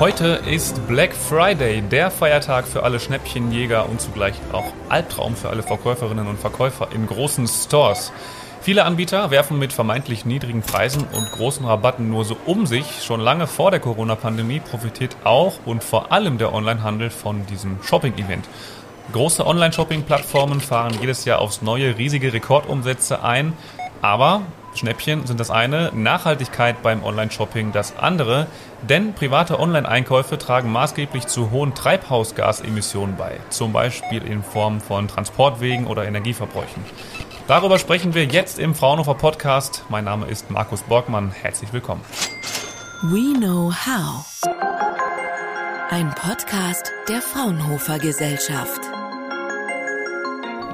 Heute ist Black Friday, der Feiertag für alle Schnäppchenjäger und zugleich auch Albtraum für alle Verkäuferinnen und Verkäufer in großen Stores. Viele Anbieter werfen mit vermeintlich niedrigen Preisen und großen Rabatten nur so um sich. Schon lange vor der Corona-Pandemie profitiert auch und vor allem der Onlinehandel von diesem Shopping-Event. Große Online-Shopping-Plattformen fahren jedes Jahr aufs neue riesige Rekordumsätze ein. Aber Schnäppchen sind das eine, Nachhaltigkeit beim Online-Shopping das andere, denn private Online-Einkäufe tragen maßgeblich zu hohen Treibhausgasemissionen bei, zum Beispiel in Form von Transportwegen oder Energieverbräuchen. Darüber sprechen wir jetzt im Fraunhofer Podcast. Mein Name ist Markus Borgmann. Herzlich willkommen. We Know How. Ein Podcast der Fraunhofer Gesellschaft.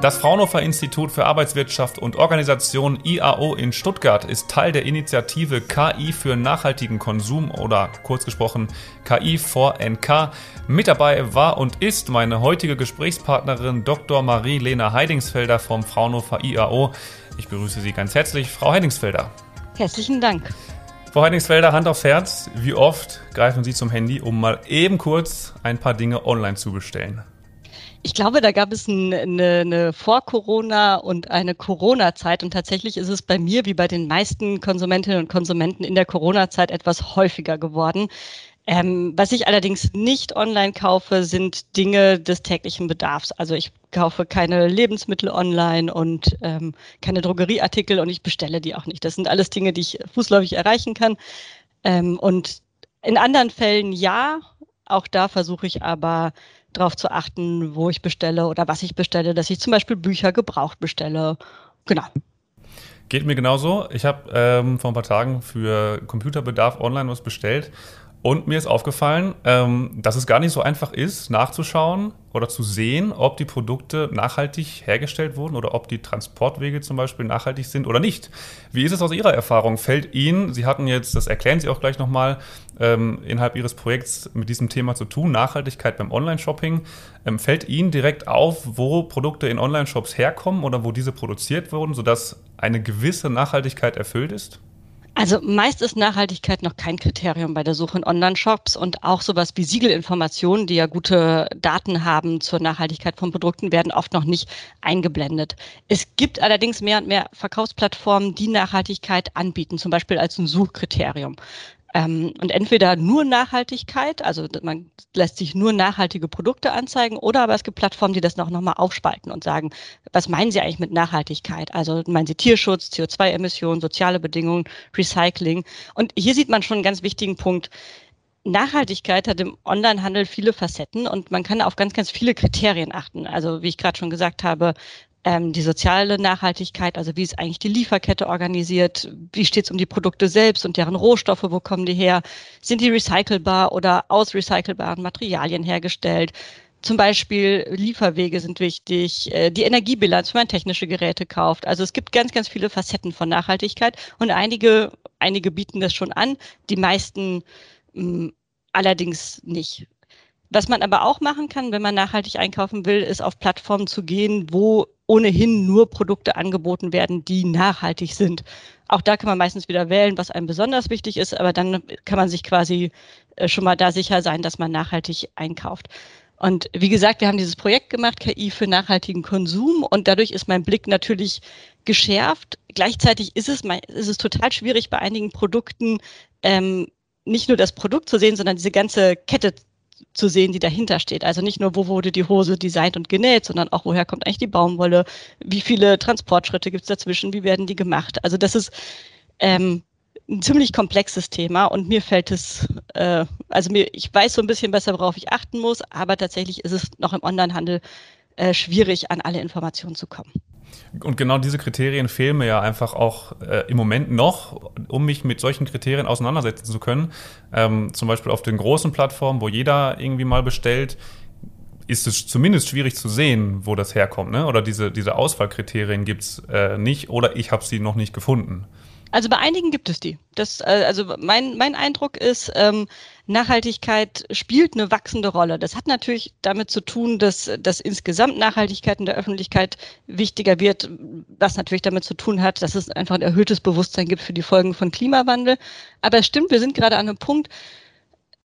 Das Fraunhofer Institut für Arbeitswirtschaft und Organisation IAO in Stuttgart ist Teil der Initiative KI für nachhaltigen Konsum oder kurz gesprochen KI for NK. Mit dabei war und ist meine heutige Gesprächspartnerin Dr. Marie-Lena Heidingsfelder vom Fraunhofer IAO. Ich begrüße Sie ganz herzlich, Frau Heidingsfelder. Herzlichen Dank. Frau Heidingsfelder, Hand aufs Herz. Wie oft greifen Sie zum Handy, um mal eben kurz ein paar Dinge online zu bestellen? Ich glaube, da gab es ein, eine, eine Vor-Corona- und eine Corona-Zeit. Und tatsächlich ist es bei mir wie bei den meisten Konsumentinnen und Konsumenten in der Corona-Zeit etwas häufiger geworden. Ähm, was ich allerdings nicht online kaufe, sind Dinge des täglichen Bedarfs. Also ich kaufe keine Lebensmittel online und ähm, keine Drogerieartikel und ich bestelle die auch nicht. Das sind alles Dinge, die ich fußläufig erreichen kann. Ähm, und in anderen Fällen ja. Auch da versuche ich aber darauf zu achten, wo ich bestelle oder was ich bestelle, dass ich zum Beispiel Bücher gebraucht bestelle. Genau. Geht mir genauso. Ich habe ähm, vor ein paar Tagen für Computerbedarf online was bestellt und mir ist aufgefallen, ähm, dass es gar nicht so einfach ist, nachzuschauen oder zu sehen, ob die Produkte nachhaltig hergestellt wurden oder ob die Transportwege zum Beispiel nachhaltig sind oder nicht. Wie ist es aus Ihrer Erfahrung? Fällt Ihnen, Sie hatten jetzt, das erklären Sie auch gleich nochmal, ähm, innerhalb Ihres Projekts mit diesem Thema zu tun, Nachhaltigkeit beim Online-Shopping, ähm, fällt Ihnen direkt auf, wo Produkte in Online-Shops herkommen oder wo diese produziert wurden, sodass eine gewisse Nachhaltigkeit erfüllt ist? Also meist ist Nachhaltigkeit noch kein Kriterium bei der Suche in Online-Shops und auch sowas wie Siegelinformationen, die ja gute Daten haben zur Nachhaltigkeit von Produkten, werden oft noch nicht eingeblendet. Es gibt allerdings mehr und mehr Verkaufsplattformen, die Nachhaltigkeit anbieten, zum Beispiel als ein Suchkriterium. Ähm, und entweder nur Nachhaltigkeit, also man lässt sich nur nachhaltige Produkte anzeigen, oder aber es gibt Plattformen, die das noch nochmal aufspalten und sagen, was meinen Sie eigentlich mit Nachhaltigkeit? Also meinen Sie Tierschutz, CO2-Emissionen, soziale Bedingungen, Recycling? Und hier sieht man schon einen ganz wichtigen Punkt. Nachhaltigkeit hat im Onlinehandel viele Facetten und man kann auf ganz, ganz viele Kriterien achten. Also wie ich gerade schon gesagt habe, ähm, die soziale Nachhaltigkeit, also wie ist eigentlich die Lieferkette organisiert, wie steht es um die Produkte selbst und deren Rohstoffe, wo kommen die her, sind die recycelbar oder aus recycelbaren Materialien hergestellt. Zum Beispiel Lieferwege sind wichtig, äh, die Energiebilanz, wenn man technische Geräte kauft. Also es gibt ganz, ganz viele Facetten von Nachhaltigkeit und einige, einige bieten das schon an, die meisten mh, hm, allerdings nicht. Was man aber auch machen kann, wenn man nachhaltig einkaufen will, ist auf Plattformen zu gehen, wo ohnehin nur Produkte angeboten werden, die nachhaltig sind. Auch da kann man meistens wieder wählen, was einem besonders wichtig ist, aber dann kann man sich quasi äh, schon mal da sicher sein, dass man nachhaltig einkauft. Und wie gesagt, wir haben dieses Projekt gemacht, KI für nachhaltigen Konsum, und dadurch ist mein Blick natürlich geschärft. Gleichzeitig ist es, ist es total schwierig, bei einigen Produkten ähm, nicht nur das Produkt zu sehen, sondern diese ganze Kette zu sehen, die dahinter steht. Also nicht nur, wo wurde die Hose designt und genäht, sondern auch, woher kommt eigentlich die Baumwolle, wie viele Transportschritte gibt es dazwischen, wie werden die gemacht. Also das ist ähm, ein ziemlich komplexes Thema und mir fällt es, äh, also mir, ich weiß so ein bisschen besser, worauf ich achten muss, aber tatsächlich ist es noch im Onlinehandel äh, schwierig, an alle Informationen zu kommen. Und genau diese Kriterien fehlen mir ja einfach auch äh, im Moment noch, um mich mit solchen Kriterien auseinandersetzen zu können. Ähm, zum Beispiel auf den großen Plattformen, wo jeder irgendwie mal bestellt, ist es zumindest schwierig zu sehen, wo das herkommt. Ne? Oder diese, diese Auswahlkriterien gibt es äh, nicht oder ich habe sie noch nicht gefunden. Also bei einigen gibt es die. Das, äh, also mein, mein Eindruck ist, ähm, Nachhaltigkeit spielt eine wachsende Rolle. Das hat natürlich damit zu tun, dass, dass insgesamt Nachhaltigkeit in der Öffentlichkeit wichtiger wird, was natürlich damit zu tun hat, dass es einfach ein erhöhtes Bewusstsein gibt für die Folgen von Klimawandel. Aber es stimmt, wir sind gerade an einem Punkt,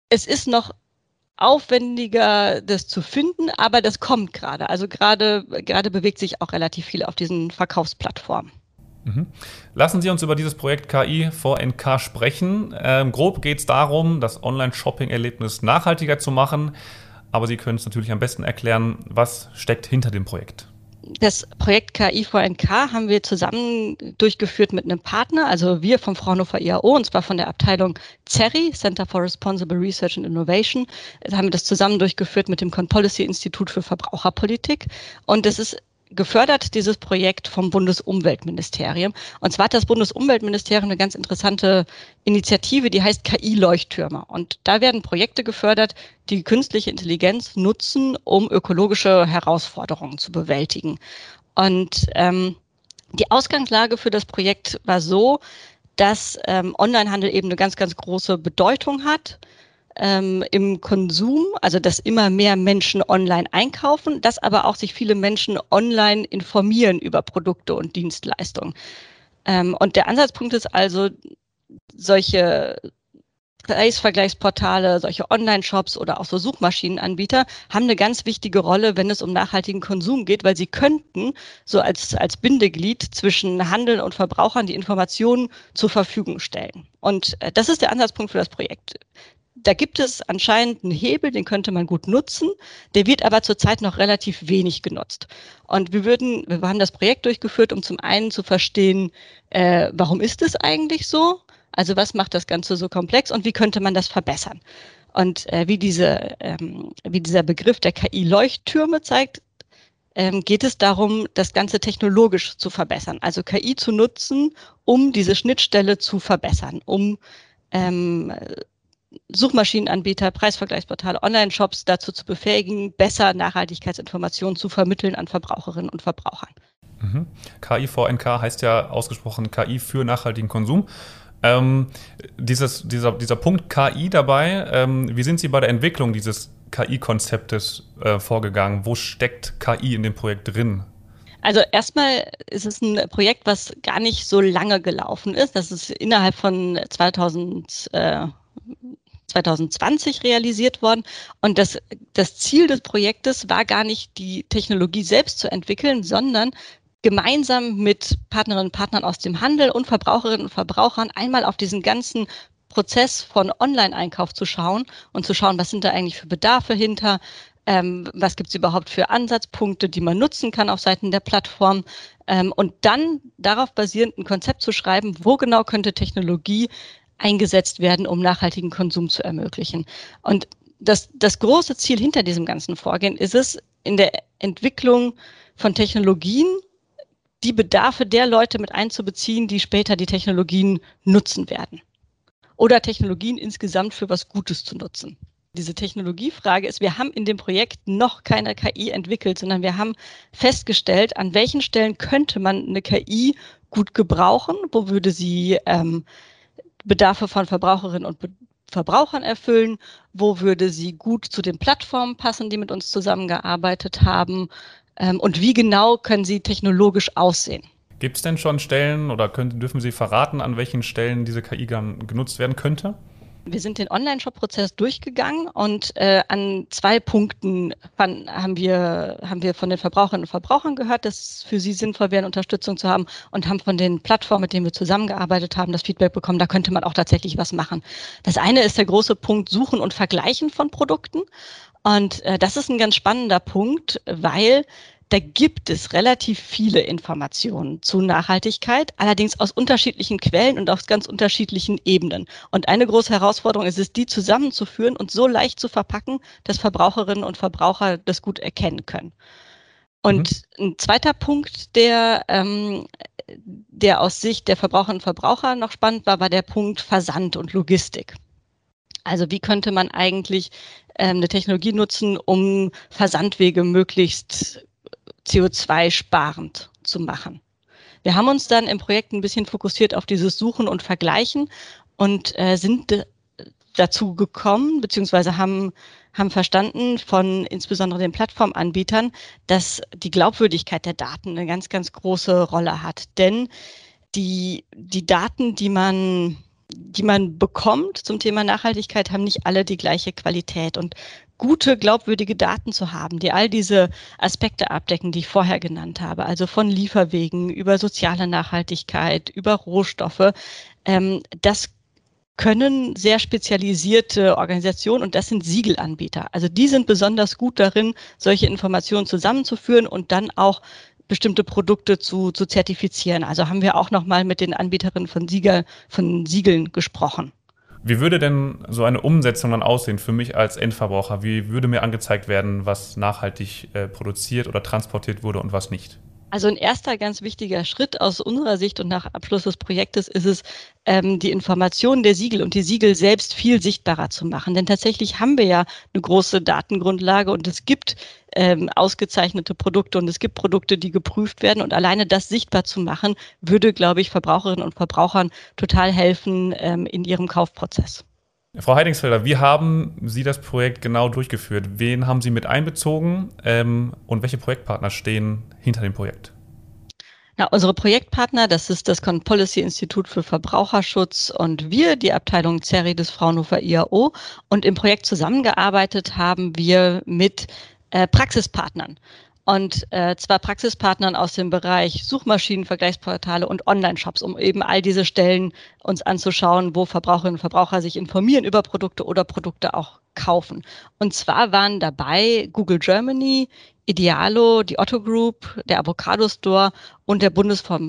Es ist noch aufwendiger, das zu finden, aber das kommt gerade. Also gerade, gerade bewegt sich auch relativ viel auf diesen Verkaufsplattformen. Mhm. Lassen Sie uns über dieses Projekt KI vor NK sprechen. Ähm, grob geht es darum, das Online-Shopping-Erlebnis nachhaltiger zu machen. Aber Sie können es natürlich am besten erklären, was steckt hinter dem Projekt das Projekt KI vor NK haben wir zusammen durchgeführt mit einem Partner, also wir vom Fraunhofer IAO, und zwar von der Abteilung CERI, Center for Responsible Research and Innovation. Da haben wir das zusammen durchgeführt mit dem Conpolicy Institut für Verbraucherpolitik. Und es ist gefördert, dieses Projekt vom Bundesumweltministerium. Und zwar hat das Bundesumweltministerium eine ganz interessante Initiative, die heißt KI-Leuchttürme. Und da werden Projekte gefördert, die künstliche Intelligenz nutzen, um ökologische Herausforderungen zu bewältigen. Und ähm, die Ausgangslage für das Projekt war so, dass ähm, Onlinehandel eben eine ganz, ganz große Bedeutung hat ähm, im Konsum, also dass immer mehr Menschen online einkaufen, dass aber auch sich viele Menschen online informieren über Produkte und Dienstleistungen. Ähm, und der Ansatzpunkt ist also, solche Preisvergleichsportale, solche Online-Shops oder auch so Suchmaschinenanbieter haben eine ganz wichtige Rolle, wenn es um nachhaltigen Konsum geht, weil sie könnten so als, als Bindeglied zwischen Handel und Verbrauchern die Informationen zur Verfügung stellen. Und äh, das ist der Ansatzpunkt für das Projekt da gibt es anscheinend einen Hebel, den könnte man gut nutzen. Der wird aber zurzeit noch relativ wenig genutzt. Und wir würden, wir haben das Projekt durchgeführt, um zum einen zu verstehen, äh, warum ist es eigentlich so? Also was macht das Ganze so komplex und wie könnte man das verbessern? Und äh, wie, diese, ähm, wie dieser Begriff der KI-Leuchttürme zeigt, ähm, geht es darum, das Ganze technologisch zu verbessern. Also KI zu nutzen, um diese Schnittstelle zu verbessern, um ähm, Suchmaschinenanbieter, Preisvergleichsportale, Online-Shops dazu zu befähigen, besser Nachhaltigkeitsinformationen zu vermitteln an Verbraucherinnen und Verbrauchern. Mhm. KI VNK heißt ja ausgesprochen KI für nachhaltigen Konsum. Ähm, dieses, dieser, dieser Punkt KI dabei, ähm, wie sind Sie bei der Entwicklung dieses KI-Konzeptes äh, vorgegangen? Wo steckt KI in dem Projekt drin? Also erstmal ist es ein Projekt, was gar nicht so lange gelaufen ist. Das ist innerhalb von 2000 äh, 2020 realisiert worden. Und das, das Ziel des Projektes war gar nicht, die Technologie selbst zu entwickeln, sondern gemeinsam mit Partnerinnen und Partnern aus dem Handel und Verbraucherinnen und Verbrauchern einmal auf diesen ganzen Prozess von Online-Einkauf zu schauen und zu schauen, was sind da eigentlich für Bedarfe hinter, ähm, was gibt es überhaupt für Ansatzpunkte, die man nutzen kann auf Seiten der Plattform ähm, und dann darauf basierend ein Konzept zu schreiben, wo genau könnte Technologie eingesetzt werden, um nachhaltigen Konsum zu ermöglichen. Und das, das große Ziel hinter diesem ganzen Vorgehen ist es, in der Entwicklung von Technologien die Bedarfe der Leute mit einzubeziehen, die später die Technologien nutzen werden. Oder Technologien insgesamt für was Gutes zu nutzen. Diese Technologiefrage ist, wir haben in dem Projekt noch keine KI entwickelt, sondern wir haben festgestellt, an welchen Stellen könnte man eine KI gut gebrauchen, wo würde sie ähm, Bedarfe von Verbraucherinnen und Be Verbrauchern erfüllen, wo würde sie gut zu den Plattformen passen, die mit uns zusammengearbeitet haben ähm, und wie genau können sie technologisch aussehen. Gibt es denn schon Stellen oder können, dürfen Sie verraten, an welchen Stellen diese KI genutzt werden könnte? Wir sind den Online-Shop-Prozess durchgegangen und äh, an zwei Punkten fand, haben, wir, haben wir von den Verbraucherinnen und Verbrauchern gehört, dass es für sie sinnvoll wäre, Unterstützung zu haben und haben von den Plattformen, mit denen wir zusammengearbeitet haben, das Feedback bekommen, da könnte man auch tatsächlich was machen. Das eine ist der große Punkt Suchen und Vergleichen von Produkten. Und äh, das ist ein ganz spannender Punkt, weil da gibt es relativ viele Informationen zu Nachhaltigkeit, allerdings aus unterschiedlichen Quellen und aus ganz unterschiedlichen Ebenen. Und eine große Herausforderung ist es, die zusammenzuführen und so leicht zu verpacken, dass Verbraucherinnen und Verbraucher das gut erkennen können. Und mhm. ein zweiter Punkt, der, ähm, der aus Sicht der Verbraucherinnen und Verbraucher noch spannend war, war der Punkt Versand und Logistik. Also wie könnte man eigentlich ähm, eine Technologie nutzen, um Versandwege möglichst CO2-sparend zu machen. Wir haben uns dann im Projekt ein bisschen fokussiert auf dieses Suchen und Vergleichen und äh, sind dazu gekommen, beziehungsweise haben, haben verstanden von insbesondere den Plattformanbietern, dass die Glaubwürdigkeit der Daten eine ganz, ganz große Rolle hat. Denn die, die Daten, die man die man bekommt zum Thema Nachhaltigkeit, haben nicht alle die gleiche Qualität. Und gute, glaubwürdige Daten zu haben, die all diese Aspekte abdecken, die ich vorher genannt habe, also von Lieferwegen über soziale Nachhaltigkeit, über Rohstoffe, ähm, das können sehr spezialisierte Organisationen und das sind Siegelanbieter. Also die sind besonders gut darin, solche Informationen zusammenzuführen und dann auch bestimmte Produkte zu, zu zertifizieren. Also haben wir auch nochmal mit den Anbieterinnen von, Sieger, von Siegeln gesprochen. Wie würde denn so eine Umsetzung dann aussehen für mich als Endverbraucher? Wie würde mir angezeigt werden, was nachhaltig äh, produziert oder transportiert wurde und was nicht? Also ein erster ganz wichtiger Schritt aus unserer Sicht und nach Abschluss des Projektes ist es, ähm, die Informationen der Siegel und die Siegel selbst viel sichtbarer zu machen. Denn tatsächlich haben wir ja eine große Datengrundlage und es gibt ähm, ausgezeichnete Produkte und es gibt Produkte, die geprüft werden. Und alleine das sichtbar zu machen, würde, glaube ich, Verbraucherinnen und Verbrauchern total helfen ähm, in ihrem Kaufprozess. Frau Heidingsfelder, wie haben Sie das Projekt genau durchgeführt? Wen haben Sie mit einbezogen ähm, und welche Projektpartner stehen hinter dem Projekt? Na, unsere Projektpartner, das ist das Policy Institut für Verbraucherschutz und wir, die Abteilung CERI des Fraunhofer IAO. Und im Projekt zusammengearbeitet haben wir mit äh, Praxispartnern und äh, zwar Praxispartnern aus dem Bereich Suchmaschinen, Vergleichsportale und Online-Shops, um eben all diese Stellen uns anzuschauen, wo Verbraucherinnen und Verbraucher sich informieren über Produkte oder Produkte auch kaufen. Und zwar waren dabei Google Germany, Idealo, die Otto Group, der Avocado Store und der Bundesver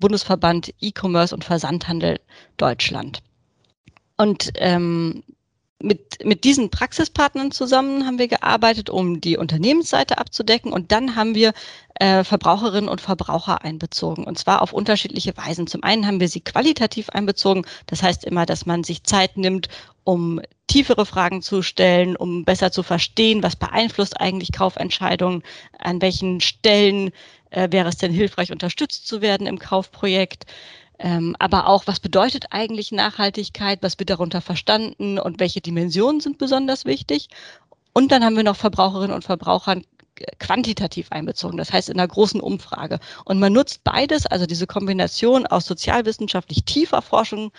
Bundesverband E-Commerce und Versandhandel Deutschland. Und ähm, mit, mit diesen Praxispartnern zusammen haben wir gearbeitet, um die Unternehmensseite abzudecken. Und dann haben wir äh, Verbraucherinnen und Verbraucher einbezogen. Und zwar auf unterschiedliche Weisen. Zum einen haben wir sie qualitativ einbezogen. Das heißt immer, dass man sich Zeit nimmt, um tiefere Fragen zu stellen, um besser zu verstehen, was beeinflusst eigentlich Kaufentscheidungen, an welchen Stellen äh, wäre es denn hilfreich, unterstützt zu werden im Kaufprojekt. Ähm, aber auch, was bedeutet eigentlich Nachhaltigkeit, was wird darunter verstanden und welche Dimensionen sind besonders wichtig. Und dann haben wir noch Verbraucherinnen und Verbraucher quantitativ einbezogen, das heißt in einer großen Umfrage. Und man nutzt beides, also diese Kombination aus sozialwissenschaftlich tiefer Forschung,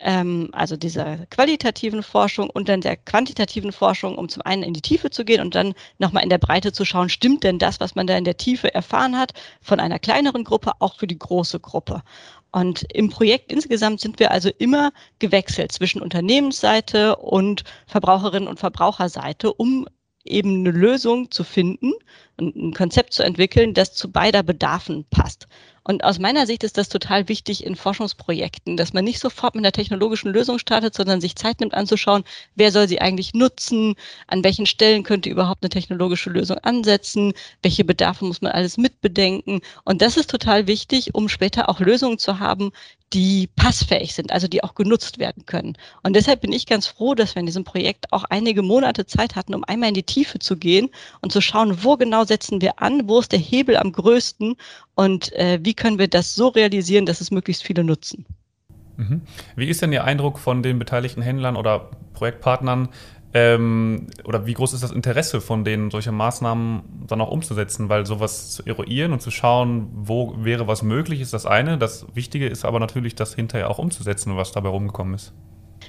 ähm, also dieser qualitativen Forschung und dann der quantitativen Forschung, um zum einen in die Tiefe zu gehen und dann nochmal in der Breite zu schauen, stimmt denn das, was man da in der Tiefe erfahren hat, von einer kleineren Gruppe auch für die große Gruppe. Und im Projekt insgesamt sind wir also immer gewechselt zwischen Unternehmensseite und Verbraucherinnen und Verbraucherseite, um eben eine Lösung zu finden und ein Konzept zu entwickeln, das zu beider Bedarfen passt. Und aus meiner Sicht ist das total wichtig in Forschungsprojekten, dass man nicht sofort mit einer technologischen Lösung startet, sondern sich Zeit nimmt anzuschauen, wer soll sie eigentlich nutzen, an welchen Stellen könnte überhaupt eine technologische Lösung ansetzen, welche Bedarfe muss man alles mitbedenken. Und das ist total wichtig, um später auch Lösungen zu haben, die passfähig sind, also die auch genutzt werden können. Und deshalb bin ich ganz froh, dass wir in diesem Projekt auch einige Monate Zeit hatten, um einmal in die Tiefe zu gehen und zu schauen, wo genau setzen wir an, wo ist der Hebel am größten und äh, wie können wir das so realisieren, dass es möglichst viele nutzen. Mhm. Wie ist denn Ihr Eindruck von den beteiligten Händlern oder Projektpartnern? Ähm, oder wie groß ist das Interesse von denen, solche Maßnahmen dann auch umzusetzen? Weil sowas zu eruieren und zu schauen, wo wäre was möglich, ist das eine. Das Wichtige ist aber natürlich, das hinterher auch umzusetzen, was dabei rumgekommen ist.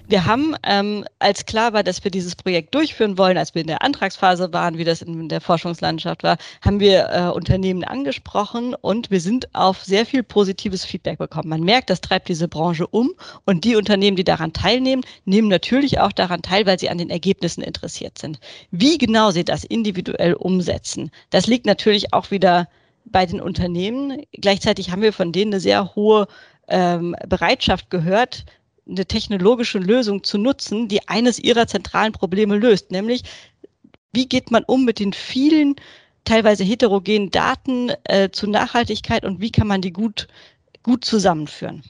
Wir haben, ähm, als klar war, dass wir dieses Projekt durchführen wollen, als wir in der Antragsphase waren, wie das in der Forschungslandschaft war, haben wir äh, Unternehmen angesprochen und wir sind auf sehr viel positives Feedback bekommen. Man merkt, das treibt diese Branche um und die Unternehmen, die daran teilnehmen, nehmen natürlich auch daran teil, weil sie an den Ergebnissen interessiert sind. Wie genau sie das individuell umsetzen, das liegt natürlich auch wieder bei den Unternehmen. Gleichzeitig haben wir von denen eine sehr hohe ähm, Bereitschaft gehört, eine technologische Lösung zu nutzen, die eines ihrer zentralen Probleme löst, nämlich wie geht man um mit den vielen teilweise heterogenen Daten äh, zu Nachhaltigkeit und wie kann man die gut, gut zusammenführen.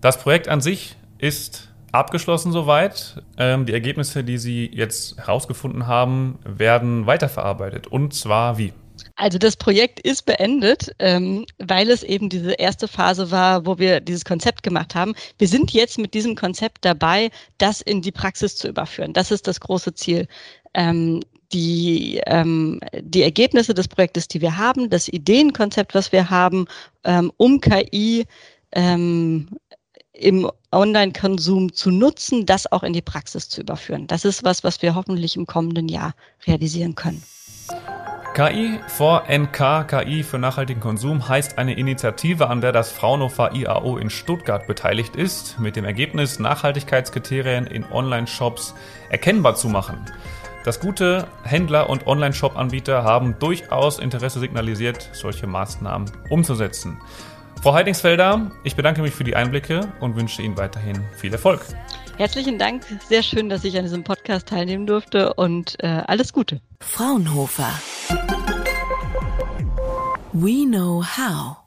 Das Projekt an sich ist abgeschlossen soweit. Ähm, die Ergebnisse, die Sie jetzt herausgefunden haben, werden weiterverarbeitet. Und zwar wie? Also das Projekt ist beendet, ähm, weil es eben diese erste Phase war, wo wir dieses Konzept gemacht haben. Wir sind jetzt mit diesem Konzept dabei, das in die Praxis zu überführen. Das ist das große Ziel. Ähm, die, ähm, die Ergebnisse des Projektes, die wir haben, das Ideenkonzept, was wir haben, ähm, um KI ähm, im Online-Konsum zu nutzen, das auch in die Praxis zu überführen. Das ist was, was wir hoffentlich im kommenden Jahr realisieren können. KI vor NK, KI für nachhaltigen Konsum, heißt eine Initiative, an der das Fraunhofer IAO in Stuttgart beteiligt ist, mit dem Ergebnis, Nachhaltigkeitskriterien in Online-Shops erkennbar zu machen. Das gute Händler und Online-Shop-Anbieter haben durchaus Interesse signalisiert, solche Maßnahmen umzusetzen. Frau Heidingsfelder, ich bedanke mich für die Einblicke und wünsche Ihnen weiterhin viel Erfolg. Herzlichen Dank. Sehr schön, dass ich an diesem Podcast teilnehmen durfte und äh, alles Gute. Fraunhofer. We know how.